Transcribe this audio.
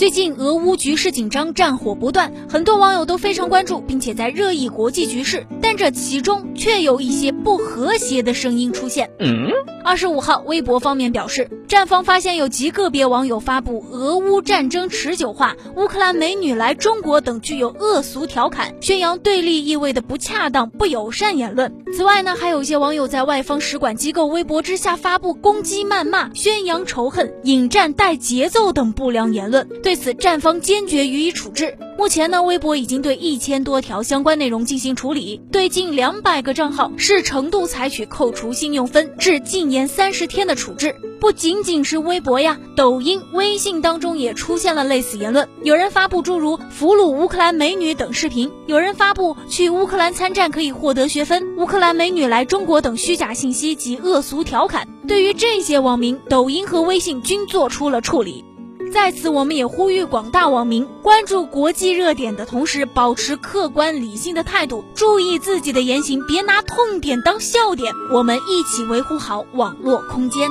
最近俄乌局势紧张，战火不断，很多网友都非常关注，并且在热议国际局势。但这其中却有一些不和谐的声音出现。二十五号，微博方面表示，站方发现有极个别网友发布“俄乌战争持久化”“乌克兰美女来中国”等具有恶俗调侃、宣扬对立意味的不恰当、不友善言论。此外呢，还有一些网友在外方使馆机构微博之下发布攻击、谩骂、宣扬仇恨、引战带节奏等不良言论。对对此，站方坚决予以处置。目前呢，微博已经对一千多条相关内容进行处理，对近两百个账号视程度采取扣除信用分、至禁言三十天的处置。不仅仅是微博呀，抖音、微信当中也出现了类似言论。有人发布诸如俘虏乌克兰美女等视频，有人发布去乌克兰参战可以获得学分、乌克兰美女来中国等虚假信息及恶俗调侃。对于这些网民，抖音和微信均做出了处理。在此，我们也呼吁广大网民关注国际热点的同时，保持客观理性的态度，注意自己的言行，别拿痛点当笑点。我们一起维护好网络空间。